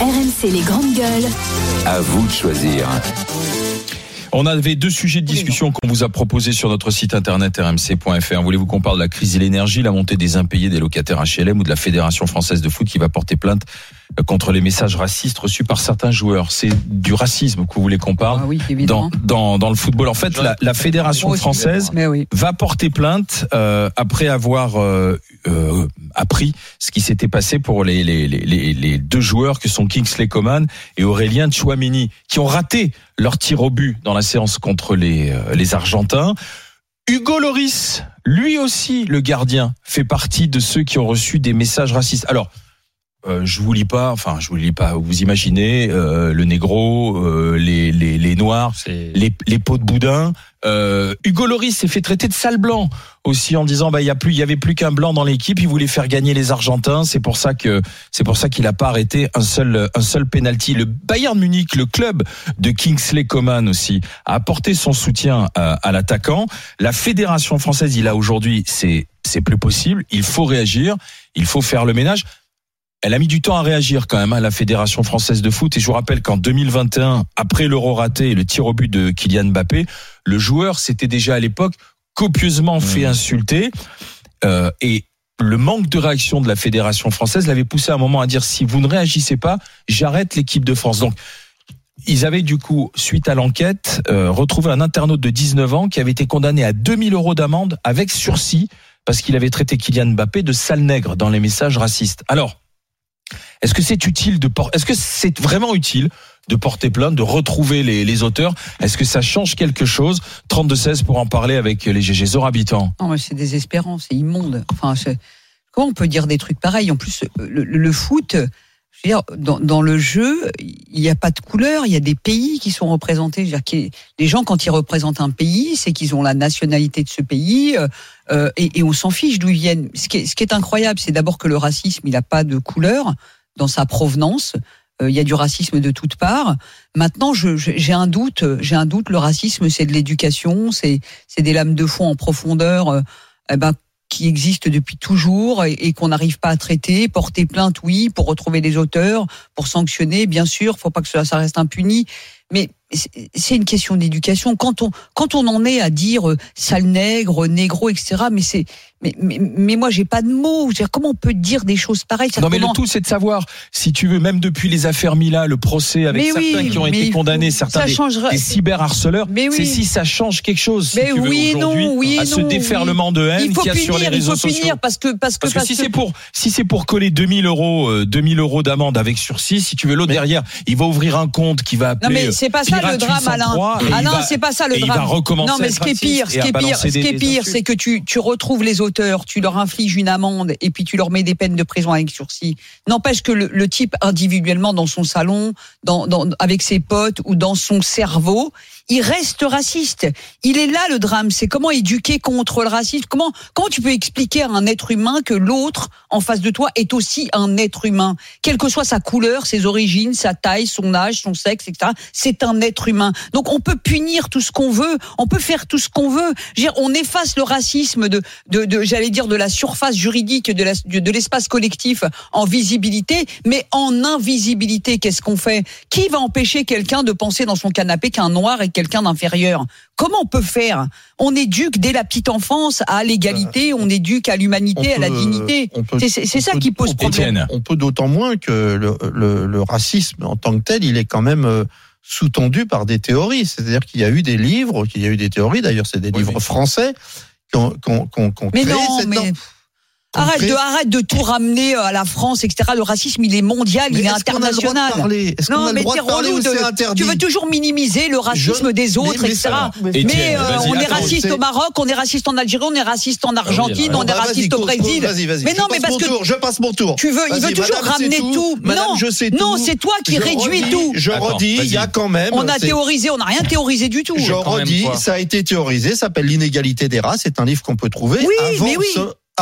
RMC les grandes gueules. À vous de choisir. On avait deux sujets de discussion qu'on vous a proposés sur notre site internet rmc.fr. Voulez-vous qu'on parle de la crise de l'énergie, la montée des impayés des locataires HLM ou de la Fédération française de foot qui va porter plainte contre les messages racistes reçus par certains joueurs C'est du racisme que vous voulez qu'on parle Ah oui, dans, évidemment. dans, dans le football. En fait, la, la Fédération française Mais oui. va porter plainte euh, après avoir euh, euh, appris ce qui s'était passé pour les, les, les, les, les deux joueurs que sont Kingsley Coman et Aurélien Chouamini, qui ont raté leur tir au but dans la séance contre les, euh, les Argentins. Hugo Loris, lui aussi, le gardien, fait partie de ceux qui ont reçu des messages racistes. Alors, euh, je vous lis pas, enfin, je vous lis pas. Vous imaginez euh, le négro, euh, les, les, les noirs, les, les pots de boudin. Euh, Hugo Loris s'est fait traiter de sale blanc aussi en disant bah il y a plus il y avait plus qu'un blanc dans l'équipe. Il voulait faire gagner les Argentins. C'est pour ça que c'est pour ça qu'il a pas arrêté un seul un seul penalty. Le Bayern Munich le club de Kingsley Coman aussi a apporté son soutien à, à l'attaquant. La fédération française il a aujourd'hui c'est c'est plus possible. Il faut réagir. Il faut faire le ménage elle a mis du temps à réagir quand même à la Fédération française de foot et je vous rappelle qu'en 2021, après l'euro raté et le tir au but de Kylian Mbappé, le joueur s'était déjà à l'époque copieusement fait insulter euh, et le manque de réaction de la Fédération française l'avait poussé à un moment à dire si vous ne réagissez pas, j'arrête l'équipe de France. Donc ils avaient du coup, suite à l'enquête, euh, retrouvé un internaute de 19 ans qui avait été condamné à 2000 euros d'amende avec sursis parce qu'il avait traité Kylian Mbappé de sale nègre dans les messages racistes. Alors, est-ce que c'est utile de por- Est-ce que c'est vraiment utile de porter plainte, de retrouver les, auteurs? Est-ce que ça change quelque chose? 32-16 pour en parler avec les GG habitants. Non, mais c'est désespérant, c'est immonde. Enfin, comment on peut dire des trucs pareils? En plus, le foot, je veux dire, dans, dans le jeu, il n'y a pas de couleur, il y a des pays qui sont représentés. Je veux dire, les gens, quand ils représentent un pays, c'est qu'ils ont la nationalité de ce pays, euh, euh, et, et on s'en fiche d'où ils viennent. Ce qui est, ce qui est incroyable, c'est d'abord que le racisme, il n'a pas de couleur dans sa provenance. Euh, Il y a du racisme de toutes parts. Maintenant, j'ai un doute. J'ai un doute. Le racisme, c'est de l'éducation, c'est c'est des lames de fond en profondeur, euh, eh ben, qui existent depuis toujours et, qu'on n'arrive pas à traiter. Porter plainte, oui, pour retrouver les auteurs, pour sanctionner, bien sûr. Faut pas que ça, ça reste impuni. Mais c'est- c'est une question d'éducation. Quand on quand on en est à dire euh, sale nègre, négro, etc. Mais c'est mais mais, mais moi j'ai pas de mots. Je veux dire, comment on peut dire des choses pareilles? Non mais le tout c'est de savoir, si tu veux, même depuis les affaires Mila, le procès avec Mais certains oui, qui ont été il condamnés, certains ça des, changera- des cyberharceleurs, c'est si ça change quelque chose, si Mais tu veux, oui non, aujourd'hui, oui à ce déferlement de haine il qu'il y a punir, sur les il réseaux faut sociaux. punir parce que parce que Parce que si c'est pour si c'est pour coller 2000 euros euh, 2000 euros d'amende avec sursis, si tu veux l'autre derrière, il va ouvrir un compte qui va appeler. Non mais euh, c'est pas ça le drame Alain. 803, et il Alain, va- c'est pas ça le il drame. va recommencer non mais ce qui est pire, ce qui est pire, c'est que tu tu retrouves les tu leur infliges une amende et puis tu leur mets des peines de prison avec sursis. N'empêche que le, le type individuellement dans son salon, dans, dans avec ses potes ou dans son cerveau, il reste raciste. Il est là le drame, c'est comment éduquer contre le racisme. Comment comment tu peux expliquer à un être humain que l'autre en face de toi est aussi un être humain, quelle que soit sa couleur, ses origines, sa taille, son âge, son sexe, etc. C'est un être humain. Donc on peut punir tout ce qu'on veut, on peut faire tout ce qu'on veut. Dire, on efface le racisme de, de, de j'allais dire, de la surface juridique de la- de, de l'espace collectif en visibilité, mais en invisibilité, qu'est-ce qu'on fait? Qui va empêcher quelqu'un de penser dans son canapé qu'un noir est quelqu'un d'inférieur? Comment on peut faire? On éduque dès la petite enfance à l'égalité, on éduque à l'humanité, à la dignité. on peut- C'est- ça peut- qui pose problème. On peut d'autant moins que le, le- le racisme en tant que tel, il est quand même euh, sous-tendu par des théories. C'est-à-dire qu'il y a eu des livres, qu'il y a eu des théories, d'ailleurs c'est des Oui, livres mais- français ont Mais créé non, cette mais norme. Arrête de, arrête de tout ramener euh, à la France, etc. Le racisme, il est mondial, Mais il est international. Non, a mais parler relou ou de- c'est Tu veux toujours minimiser le racisme Je- des autres, mais- mais etc. ça- mais- euh, on est raciste c'est- au Maroc, on est raciste en Algérie, on est raciste en Argentine, on est raciste au cause, cause, Brésil. Vas-y, vas-y. Mais non, mais parce que tour, je passe mon tour. tu veux, il veut toujours madame, ramener c'est tout. Madame, non, je sais non, tout. c'est toi qui réduis tout. Je redis, il y a quand même. On a c'est- théorisé, on n'a rien théorisé du tout. Je redis, ça a été théorisé, ça s'appelle l'inégalité des races. C'est un livre qu'on peut trouver. Oui, mais oui.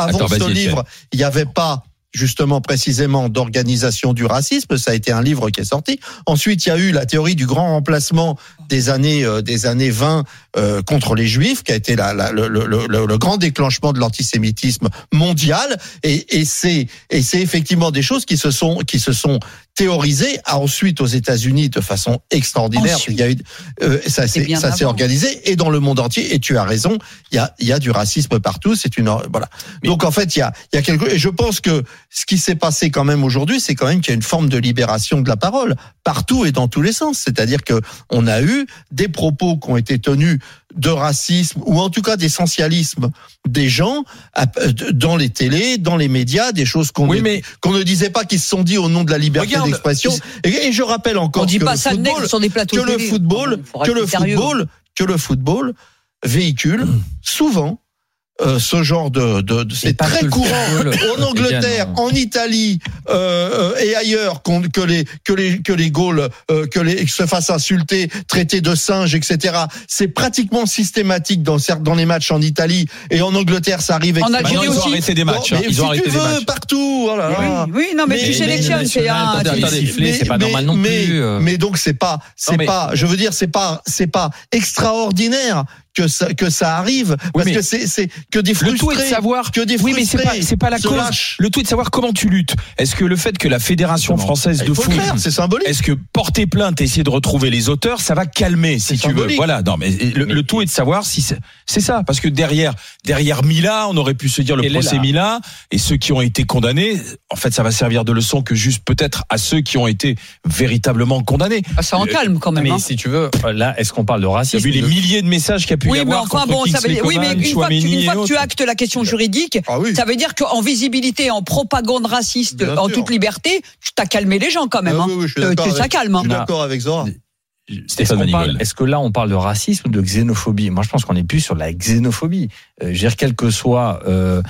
Avant Attends, ce livre, il n'y avait pas justement précisément d'organisation du racisme. Ça a été un livre qui est sorti. Ensuite, il y a eu la théorie du grand remplacement des années euh, des années 20 euh, contre les juifs, qui a été la, la- le, le- le- le grand déclenchement de l'antisémitisme mondial. Et, et c'est et c'est effectivement des choses qui se sont qui se sont théorisé. Ensuite, aux États-Unis, de façon extraordinaire, Ensuite. il y a eu, euh, ça C'est s'est organisé et dans le monde entier. Et tu as raison, il y a, il y a du racisme partout. C'est une voilà. Donc en fait, il y a, il y a quelque et je pense que ce qui s'est passé quand même aujourd'hui, c'est quand même qu'il y a une forme de libération de la parole partout et dans tous les sens. C'est-à-dire que on a eu des propos qui ont été tenus de racisme ou en tout cas d'essentialisme des gens dans les télés, dans les médias, des choses qu'on Oui, ne, mais qu'on ne disait pas qui se sont dit au nom de la liberté d'expression. Et, et je rappelle encore On dit que pas le ça football, sur des plateaux que le télé. football, que le sérieux. football, que le football véhicule souvent euh, ce genre de, de, de- c'est très courant en Angleterre, en Italie euh, euh, et ailleurs qu'on- que les que les que les Gaules euh, que les se fassent insulter, traiter de singes, etc. C'est pratiquement systématique dans certes dans les matchs en Italie et en Angleterre, ça arrive. En Algérie ils ont aussi. arrêté des matchs. Bon, hein. Ils ont si arrêté tu des veux, matchs. partout. Oh là là. Oui, oui, non, mais, Mais- tu sélectionnes, c'est un. c'est pas normal non mais, plus, euh. mais donc c'est pas, c'est pas, je veux dire, c'est pas, c'est pas extraordinaire que ça, que ça arrive, parce que c'est, c'est que des Le frustrés, tout est de savoir que des Oui, mais c'est pas, pas la se cause. Le tout est de savoir comment tu luttes. Est-ce que le fait que la fédération Comment française de foot le faire, c'est symbolique. Est-ce que porter plainte et essayer de retrouver les auteurs, ça va calmer, si tu veux. Voilà. Non, mais le, le tout est de savoir si c'est c'est ça, parce que derrière, derrière Mila, on aurait pu se dire le procès. Mila et ceux qui ont été condamnés. En fait, ça va servir de leçon que juste peut-être à ceux qui ont été véritablement condamnés. Ah, Ça en calme quand même. Mais hein. si tu veux, là, est-ce qu'on parle de racisme? Vu les de- milliers de messages a pu y Oui, mais avoir enfin bon, ça veut dire. Oui, mais une fois, que tu, Chouameni une fois et que tu autres. actes la question juridique, Ah oui. ça veut dire qu'en visibilité, en propagande raciste, Bien en sûr. toute liberté, tu t'as calmé les gens quand même. Ah hein. oui, oui, je suis Euh, d'accord tu- ça calme. hein. Je suis d'accord avec Zora. Est-ce Stéphane est-ce que là on parle de racisme ou de xénophobie? Moi je pense qu'on est plus sur la xénophobie. Euh, je veux dire, quels que soient euh,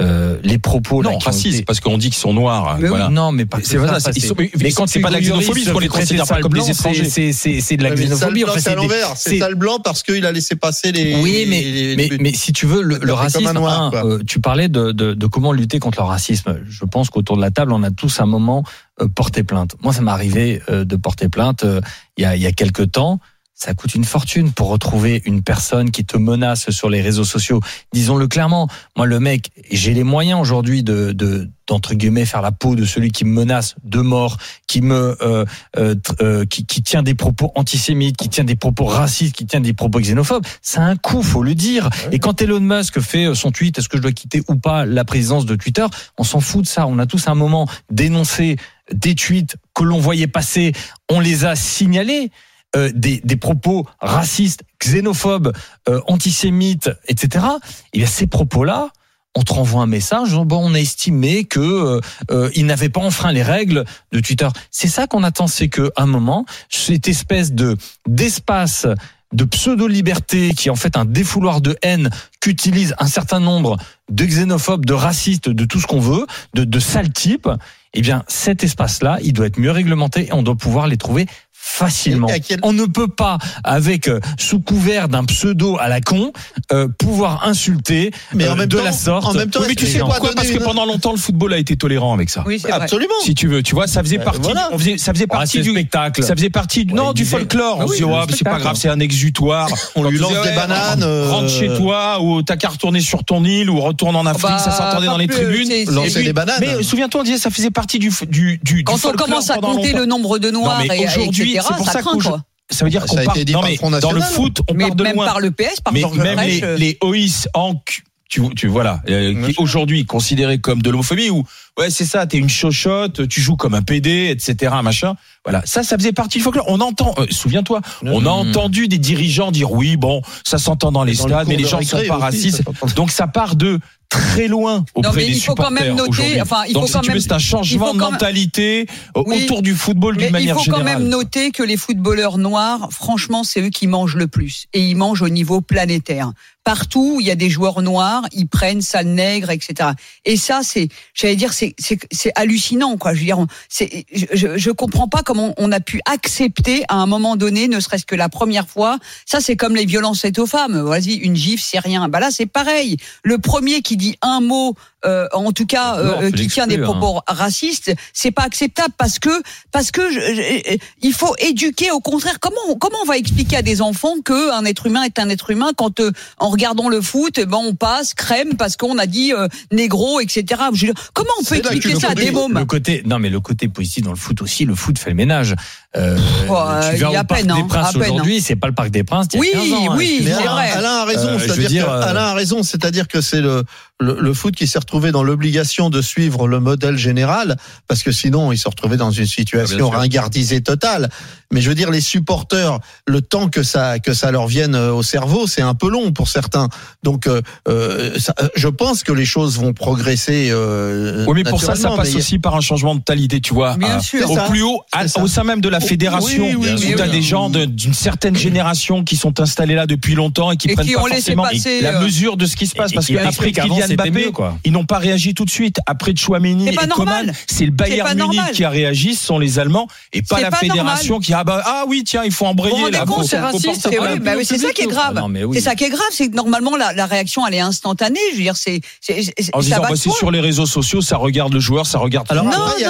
euh, les propos Non, été- parce qu'on dit qu'ils sont noirs. Mais oui. voilà. Non, mais pas C'est pas ça, sont- mais mais quand c'est pas de la xénophobie, parce qu'on les considère pas comme des étrangers. C'est de la mais xénophobie. c'est à l'envers. C'est sale blanc parce qu'il a laissé passer les. Oui, mais, les- mais, les- mais si tu veux, le, le racisme, noir, un, euh, tu parlais de, de, de comment lutter contre le racisme. Je pense qu'autour de la table, on a tous un moment euh, porté plainte. Moi, ça m'est arrivé euh, de porter plainte euh, il y, a, il y a quelques temps. Ça coûte une fortune pour retrouver une personne qui te menace sur les réseaux sociaux. Disons-le clairement. Moi, le mec, j'ai les moyens aujourd'hui de, de d'entre guillemets faire la peau de celui qui me menace de mort, qui me euh, euh, euh, qui, qui tient des propos antisémites, qui tient des propos racistes, qui tient des propos xénophobes. Ça a un coût, faut le dire. Et quand Elon Musk fait euh, son tweet, est-ce que je dois quitter ou pas la présidence de Twitter On s'en fout de ça. On a tous un moment dénoncé des tweets que l'on voyait passer. On les a signalés. Euh, des, des propos racistes, xénophobes, euh, antisémites, etc. Et bien ces propos-là, on te renvoie un message, bon, on a estimé que euh, euh, il n'avait pas enfreint les règles de Twitter. C'est ça qu'on attend, c'est que un moment, cette espèce de d'espace de pseudo-liberté qui est en fait un défouloir de haine qu'utilise un certain nombre de xénophobes, de racistes, de tout ce qu'on veut, de, de sales types, eh bien cet espace-là, il doit être mieux réglementé et on doit pouvoir les trouver facilement. Quel- On ne peut pas, avec euh, sous couvert d'un pseudo à la con, euh, pouvoir insulter Mais en euh, même de temps- la sorte. en même temps, Oui, mais tu sais pourquoi Parce que pendant longtemps, le football a été tolérant avec ça. Oui, vrai. Absolument. Si tu veux, tu vois, ça faisait Euh, partie. voilà. On faisait, ça faisait Ah, partie du spectacle. Ça faisait partie du, Ouais, non du disait- folklore. Ah on se oui, dit, mais c'est pas grave, c'est un exutoire. On lui lance des bananes, euh, Rentre chez toi ou t'as qu'à retourner sur ton île ou retourne en Afrique. bah, ça s'entendait pas dans les tribunes. Lancer des bananes. Mais souviens-toi, on disait ça faisait partie du du du. du Quand on commence à compter le nombre de noirs aujourd'hui, etc., c'est pour ça ça craint quoi. Ça veut dire qu'on part. été dit Non par mais le Front dans le foot, on Mais part de même loin. par le PS, par mais même les, euh, les OIS en tu, tu voilà, euh, qui aujourd'hui considérés comme de l'homophobie ou ouais c'est ça, t'es une chochotte, tu joues comme un PD, etc. Machin. Voilà, ça, ça faisait partie du folklore. On entend, euh, souviens-toi, on a entendu des dirigeants dire oui, bon, ça s'entend dans les Dans stades, mais les gens ne sont pas racistes. Donc ça part de très loin auprès Non, mais des il faut quand supporters même noter- enfin, il Donc faut si quand même- c'est un changement il faut de quand même- mentalité euh, Oui. autour du football d'une il manière faut quand générale. même noter que les footballeurs noirs, franchement, c'est eux qui mangent le plus. Et ils mangent au niveau planétaire. Partout il y a des joueurs noirs, ils prennent sale nègre, etc. Et ça, c'est, j'allais dire, c'est, c'est, c'est hallucinant, quoi. Je veux dire, c'est, je, je comprends pas comment on a pu accepter à un moment donné, ne serait-ce que la première fois. Ça, c'est comme les violences faites aux femmes. Vas-y, une gifle, c'est rien. Bah là, c'est pareil. Le premier qui dit un mot euh, en tout cas, Non, euh, qui tient des l'exclure, propos racistes, c'est pas acceptable parce que parce que je- je- il faut éduquer. Au contraire, comment on- comment on va expliquer à des enfants que un être humain est un être humain quand euh, en regardant le foot, eh ben on passe crème parce qu'on a dit euh, négro, etc. Je comment on peut expliquer ça à des mômes? Le côté, non, mais le côté positif dans le foot aussi, le foot fait le ménage. Euh, Ouais, tu il vas y a au Parc peine, hein, des Princes peine, aujourd'hui, c'est pas le Parc des Princes. d'il y a Oui, 15 ans, hein, oui, excuse-moi. c'est Alain, vrai. Alain a raison, Euh, je veux c'est-à-dire euh, Alain a raison, c'est-à-dire que c'est le, le le foot qui s'est retrouvé dans l'obligation de suivre le modèle général parce que sinon il se retrouvait dans une Ah, situation sûr. ringardisée totale. Mais je veux dire les supporters, le temps que ça que ça leur vienne euh, au cerveau, c'est un peu long pour certains. Donc euh, euh, ça- je pense que les choses vont progresser. Euh, Oui, mais pour ça, ça passe mais- aussi par un changement de mentalité, tu vois. Bien à- sûr. Au ça. plus haut, à- au sein même de la fédération, oui, oui, où oui, tu as oui. des gens de- d'une certaine génération qui sont installés là depuis longtemps et qui Et prennent qui pas forcément passer, la euh, mesure de ce qui se passe. Et- Parce qu'après explique qu'avant, Kylian c'était Mbappé, mieux, quoi. ils n'ont pas réagi tout de suite. Après Chouameni et Coman, c'est le Bayern Munich normal. qui a réagi, ce sont les Allemands, et pas la pas fédération qui a, ah, bah, ah oui, tiens, il faut embrayer là. c'est raciste, oui, bah ça qui est grave. Ah oui. C'est ça qui est grave, c'est que normalement la, la réaction elle est instantanée. Je veux dire, c'est bah, sur les réseaux sociaux, ça regarde le joueur, ça regarde. Alors il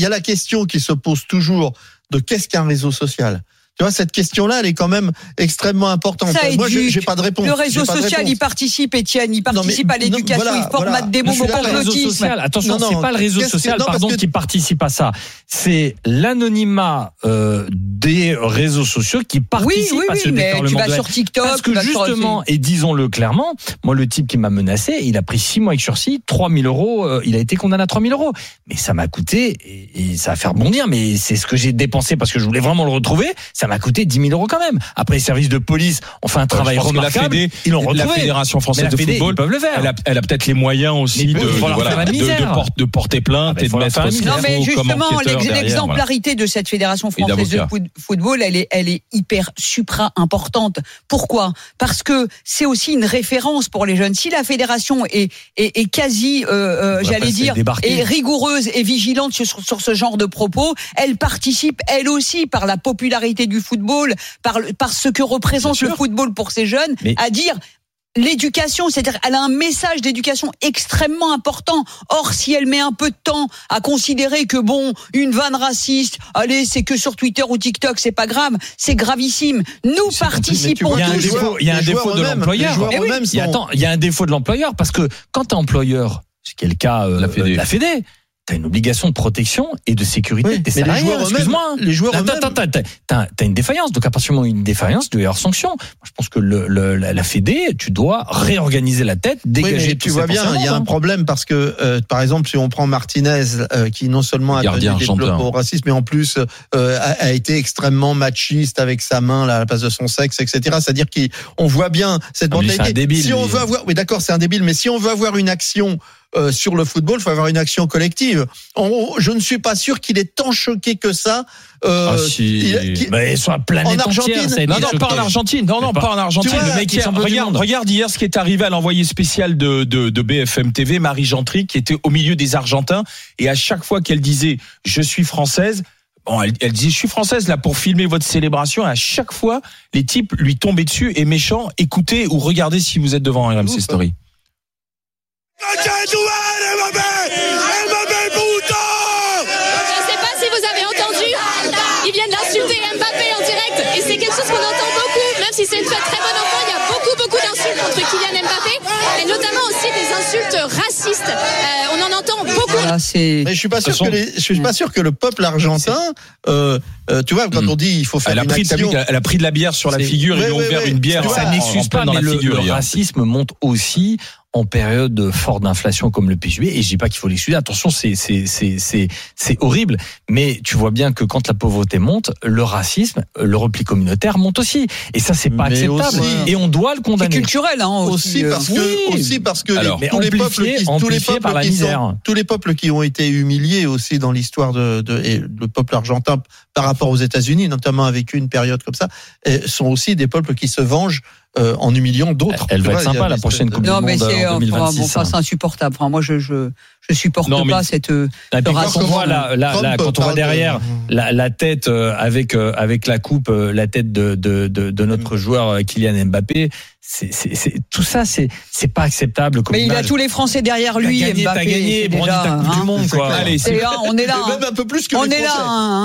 y a la question qui se pose toujours de qu'est-ce qu'un réseau social? Tu vois, cette question-là, elle est quand même extrêmement importante. Ça Moi, j'ai pas de réponse. Le réseau social, il participe, Étienne, il Non, mais- participe à l'éducation, voilà, il formate voilà. des mots complotisme. social. Attention, c'est pas le réseau social, non, pardon, que- qui participe à ça. C'est l'anonymat euh, des réseaux sociaux qui Oui, participe oui, à ce oui, mais tu vas sur TikTok, Parce que justement, et disons-le clairement, moi, le type qui m'a menacé, il a pris six mois avec sursis, 3000 euros, euh, il a été condamné à 3000 euros. Mais ça m'a coûté, et, et ça va faire bondir, mais c'est ce que j'ai dépensé parce que je voulais vraiment le retrouver, ça m'a coûté 10 000 euros quand même. Après, les services de police ont fait un travail je pense que la remarquable. Fédé- ils l'ont la retrouvé. Fédération Mais française la de Fédé, football, ils peuvent le faire. elle a, elle a peut-être les moyens aussi de, voilà, faire la de, de porter, de porter plainte Ah et de mettre la. Non, mais justement, l'exemplarité de cette fédération française de football, elle est, elle est hyper supra importante. Pourquoi? Parce que c'est aussi une référence pour les jeunes. Si la fédération est, est, est quasi, euh, euh, j'allais dire, est rigoureuse et vigilante sur, sur ce genre de propos, elle participe elle aussi par la popularité du football, par, ce que représente le football pour ces jeunes, Mais- à dire l'éducation, c'est-à-dire elle a un message d'éducation extrêmement important. Or, si elle met un peu de temps à considérer que bon, une vanne raciste, allez, c'est que sur Twitter ou TikTok, c'est pas grave, c'est gravissime. Nous C'est participons Il y a un les tous. défaut, joueurs- il y a un défaut de l'employeur. Eh oui. y a, sont- attends, il y a un défaut de l'employeur parce que quand t'es employeur, ce qui est le cas euh, La Fédé. de la Fédé, t'as une obligation de protection et de sécurité Oui, de tes mais les salariés. Excuse-moi. hein. les joueurs Attends, eux-mêmes- attends, attends, t'as, t'as une défaillance. Donc à partir du moment où il y a une défaillance, il doit y avoir sanction. Moi, je pense que le, le- la, la Fédé, tu dois réorganiser la tête, Oui, dégager mais tout tu vois bien, il y a un hein. problème parce que, euh, par exemple, si on prend Martinez, euh, qui non seulement a Gardien tenu des propos racistes, mais en plus euh, a, a été extrêmement machiste avec sa main là, à la place de son sexe, etc. C'est-à-dire qu'on voit bien cette Ah, mais mentalité. un débile, si on veut avoir, oui, d'accord, c'est un débile, mais si on veut avoir une action euh, sur le football, il faut avoir une action collective. On- je ne suis pas sûr qu'il est tant choqué que ça. euh, Ah, si. il- qu'il- Mais sur la planète En entière, Argentine. ça a été Non, non, pas en. Argentine. Non, non, pas- pas en Argentine. Vois, le mec, il est hier, regarde, regarde hier ce qui est arrivé à l'envoyé spécial de, de, de BFM TV, Marie Gentry, qui était au milieu des Argentins. Et à chaque fois qu'elle disait je suis française, bon, elle, elle disait je suis française là pour filmer votre célébration. Et à chaque fois, les types lui tombaient dessus et méchants. Écoutez ou regardez si vous êtes devant un RMC Story. Je sais pas si vous avez entendu, ils viennent d'insulter Mbappé en direct et c'est quelque chose qu'on entend beaucoup, même si c'est une fête très bon enfant, il y a beaucoup beaucoup d'insultes contre Kylian Mbappé et notamment aussi des insultes racistes. Euh, on en entend beaucoup. Voilà. Mais je suis pas sûr façon- que les- je suis pas sûr que le peuple argentin, euh, euh, tu vois, quand Mm. on dit il faut faire Elle a, pris, action. elle a pris de la bière sur la figure. Ouais, Ils lui ont ouais, ouvert ouais. une bière. Ça n'excuse pas, mais la le, figure. le hier. racisme monte aussi en période forte d'inflation comme le PSUV. Et je dis pas qu'il faut l'excuser. Attention, c'est c'est c'est c'est c'est horrible. Mais tu vois bien que quand la pauvreté monte, le racisme, le repli communautaire monte aussi. Et ça, c'est pas Mais acceptable. aussi- Et on doit le C'est condamner. culturel, hein, aussi. aussi parce que oui. aussi parce que Alors, tous les peuples qui tous les peuples par la qui misère. sont tous les peuples qui ont été humiliés aussi dans l'histoire de, de et le peuple argentin par rapport aux États-Unis notamment a vécu une période comme ça sont aussi des peuples qui se vengent euh, en humiliant d'autres. Elle Tu va être sympa la prochaine de- Coupe du Non, mais Monde c'est en enfin, bon, 2026. enfin, c'est insupportable. Enfin, moi, je je je supporte Non, mais- pas cette. euh, quand on voit là, là, quand on voit de- derrière la, la tête euh, avec euh, avec la coupe, euh, la tête de de, de, de notre joueur euh, Kylian Mbappé, c'est c'est c'est tout ça, c'est c'est pas acceptable. Comme Mais il a tous les Français derrière T'as lui. gagné, Mbappé, t'as gagné, déjà, ta coupe hein. du monde, quoi. Allez, C'est là, on est là. Et hein. même un peu plus que On les est là. Hein.